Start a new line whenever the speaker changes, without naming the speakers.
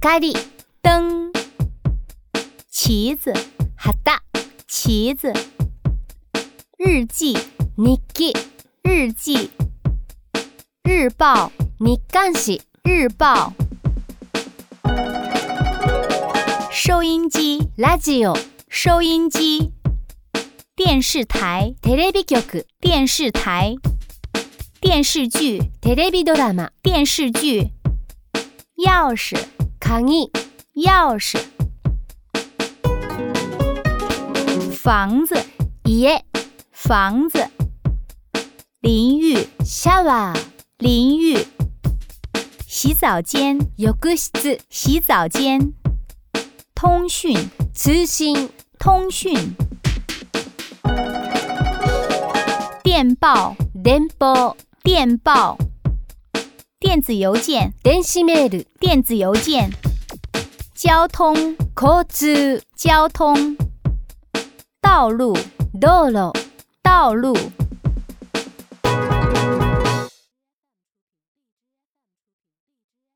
咖喱，
灯，旗子，
哈达，
旗子，日记，
日記，
日记，日报，
日刊紙，
日报，收音机，
ラジオ，
收音机，电视台，
テレビ局，
电视台，电视剧，
テレビドラマ，
电视剧，钥匙。
汤匙，
钥匙，房子，
耶，
房子，淋浴
，shower，
淋浴，洗澡间，
浴室，
洗澡间，通讯，
通信，
通讯，电报，
电报，
电报。电子邮件，电子邮件，
交通，
交通，道路，
道路，
道路。